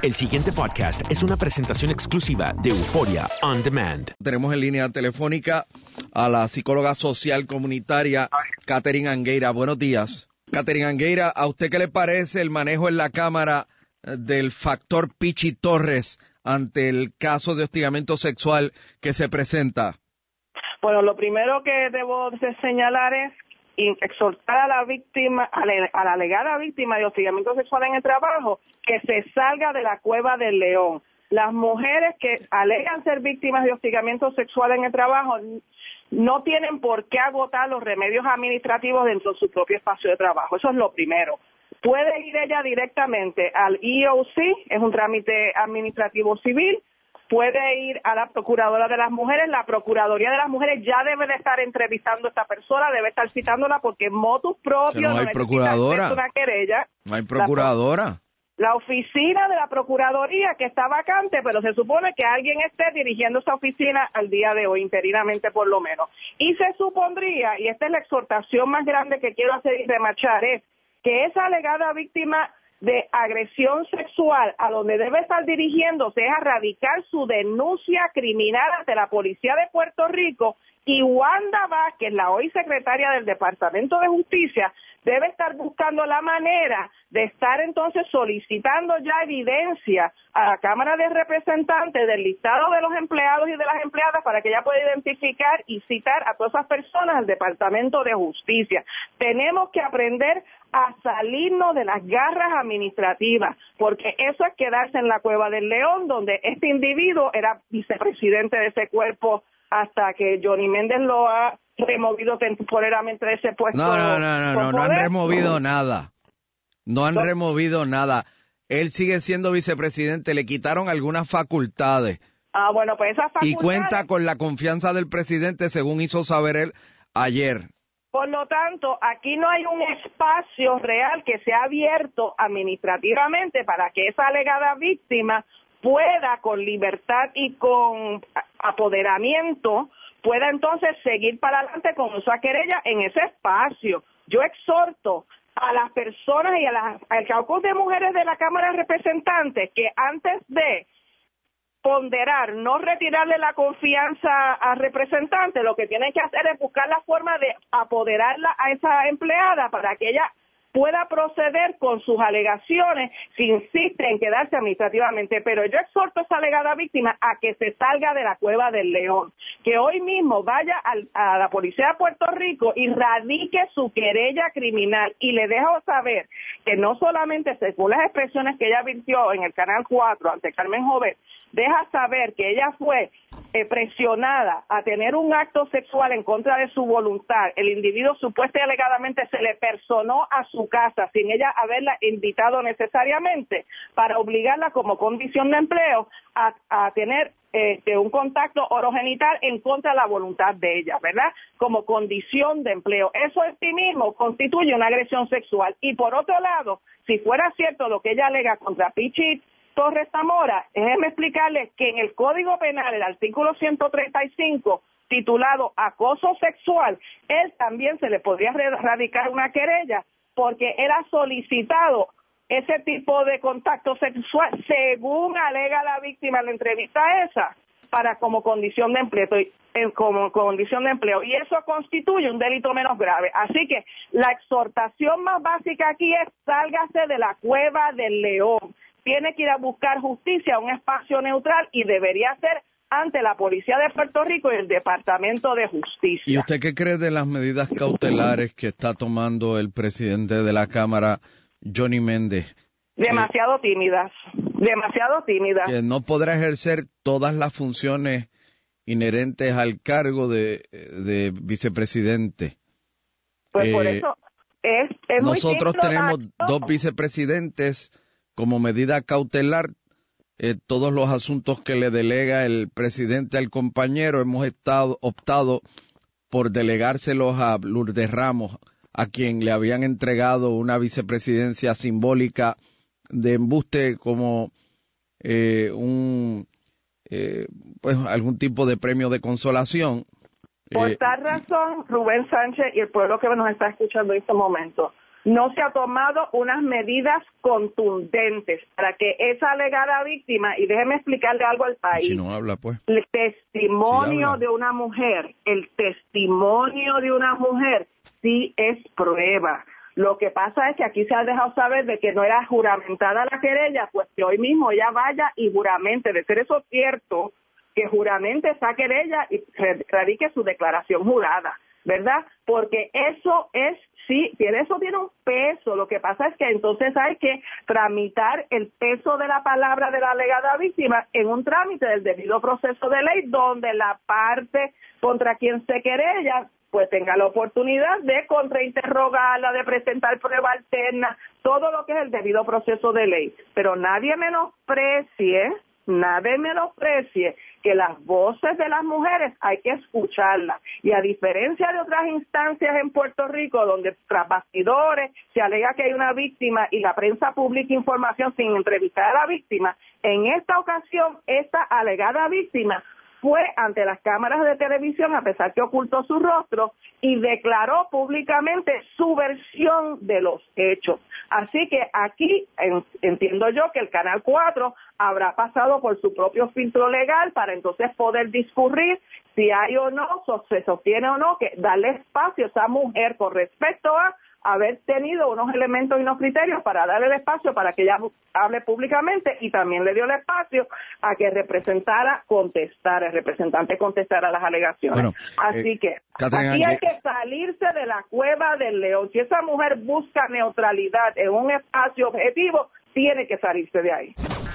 El siguiente podcast es una presentación exclusiva de Euforia On Demand. Tenemos en línea telefónica a la psicóloga social comunitaria Catherine Angueira. Buenos días. Catherine Angueira, ¿a usted qué le parece el manejo en la Cámara eh, del factor Pichi Torres ante el caso de hostigamiento sexual que se presenta? Bueno, lo primero que debo de señalar es exhortar a la víctima, a la, a la alegada víctima de hostigamiento sexual en el trabajo, que se salga de la cueva del león. Las mujeres que alegan ser víctimas de hostigamiento sexual en el trabajo no tienen por qué agotar los remedios administrativos dentro de su propio espacio de trabajo. Eso es lo primero. Puede ir ella directamente al EOC, es un trámite administrativo civil, puede ir a la Procuradora de las Mujeres. La Procuraduría de las Mujeres ya debe de estar entrevistando a esta persona, debe estar citándola porque en motus propio Pero no hay procuradora. una querella. No hay procuradora. La oficina de la Procuraduría que está vacante, pero se supone que alguien esté dirigiendo esa oficina al día de hoy, interinamente por lo menos. Y se supondría, y esta es la exhortación más grande que quiero hacer y remachar, es que esa alegada víctima de agresión sexual a donde debe estar dirigiéndose es a radicar su denuncia criminal ante la Policía de Puerto Rico y Wanda Vázquez, la hoy secretaria del Departamento de Justicia, debe estar buscando la manera de estar entonces solicitando ya evidencia a la Cámara de Representantes del listado de los empleados y de las empleadas para que ella pueda identificar y citar a todas esas personas al Departamento de Justicia. Tenemos que aprender a salirnos de las garras administrativas, porque eso es quedarse en la cueva del león, donde este individuo era vicepresidente de ese cuerpo hasta que Johnny Méndez lo ha removido temporalmente de ese puesto. No, no, no, no, no, no han removido nada. No han removido nada. Él sigue siendo vicepresidente, le quitaron algunas facultades Ah, bueno, pues esas y facultades, cuenta con la confianza del presidente, según hizo saber él ayer. Por lo tanto, aquí no hay un espacio real que sea abierto administrativamente para que esa alegada víctima pueda, con libertad y con apoderamiento, pueda entonces seguir para adelante con esa querella en ese espacio. Yo exhorto a las personas y a las, al caucus de mujeres de la Cámara de Representantes que antes de ponderar, no retirarle la confianza al representante, lo que tienen que hacer es buscar la forma de apoderarla a esa empleada para que ella pueda proceder con sus alegaciones si insiste en quedarse administrativamente. Pero yo exhorto a esa alegada víctima a que se salga de la cueva del león, que hoy mismo vaya a la policía de Puerto Rico y radique su querella criminal. Y le dejo saber que no solamente según las expresiones que ella virtió en el Canal 4 ante Carmen Joven, deja saber que ella fue eh, presionada a tener un acto sexual en contra de su voluntad, el individuo supuestamente y alegadamente se le personó a su casa sin ella haberla invitado necesariamente para obligarla como condición de empleo a, tener este, un contacto orogenital en contra de la voluntad de ella, ¿verdad? Como condición de empleo. Eso en sí mismo constituye una agresión sexual. Y por otro lado, si fuera cierto lo que ella alega contra Pichit, Torres Zamora, déjeme explicarle que en el Código Penal, el artículo 135, titulado acoso sexual, él también se le podría radicar una querella porque era solicitado ese tipo de contacto sexual, según alega la víctima en la entrevista esa, para como condición de empleo como condición de empleo y eso constituye un delito menos grave. Así que la exhortación más básica aquí es sálgase de la cueva del león tiene que ir a buscar justicia a un espacio neutral y debería ser ante la Policía de Puerto Rico y el Departamento de Justicia. ¿Y usted qué cree de las medidas cautelares que está tomando el presidente de la Cámara, Johnny Méndez? Demasiado tímidas, demasiado tímidas. Que no podrá ejercer todas las funciones inherentes al cargo de, vicepresidente. Pues por eh, eso es, es Nosotros tenemos dos vicepresidentes como medida cautelar eh, todos los asuntos que le delega el presidente al compañero. Hemos estado, optado por delegárselos a Lourdes Ramos, a quien le habían entregado una vicepresidencia simbólica de embuste como eh, un eh, pues algún tipo de premio de consolación. Por tal razón, Rubén Sánchez y el pueblo que nos está escuchando en este momento, no se ha tomado unas medidas contundentes para que esa alegada víctima, y déjeme explicarle algo al país, no habla, pues. el testimonio de una mujer, el testimonio de una mujer sí es prueba. Lo que pasa es que aquí se ha dejado saber de que no era juramentada la querella, pues que hoy mismo ella vaya y juramente, de ser eso cierto, que juramente esa querella y radique su declaración jurada, ¿verdad? Porque eso es Sí, tiene, eso tiene un peso. Lo que pasa es que entonces hay que tramitar el peso de la palabra de la alegada víctima en un trámite del debido proceso de ley donde la parte contra quien se querella pues tenga la oportunidad de contrainterrogarla, de presentar prueba alterna, todo lo que es el debido proceso de ley. Pero nadie menosprecie, nadie menosprecie que las voces de las mujeres hay que escucharlas. Y a diferencia de otras instancias en Puerto Rico, donde tras bastidores se alega que hay una víctima y la prensa publica información sin entrevistar a la víctima, en esta ocasión, esta alegada víctima fue ante las cámaras de televisión, a pesar que ocultó su rostro, y declaró públicamente su versión de los hechos. Así que aquí entiendo yo que el Canal 4 habrá pasado por su propio filtro legal para entonces poder discurrir si hay o no, se sostiene o no, que darle espacio a esa mujer con respecto a haber tenido unos elementos y unos criterios para darle el espacio para que ella hable públicamente y también le dio el espacio a que representara contestar, el representante contestara las alegaciones. Así eh, que aquí hay que salirse de la cueva del león. Si esa mujer busca neutralidad en un espacio objetivo, tiene que salirse de ahí.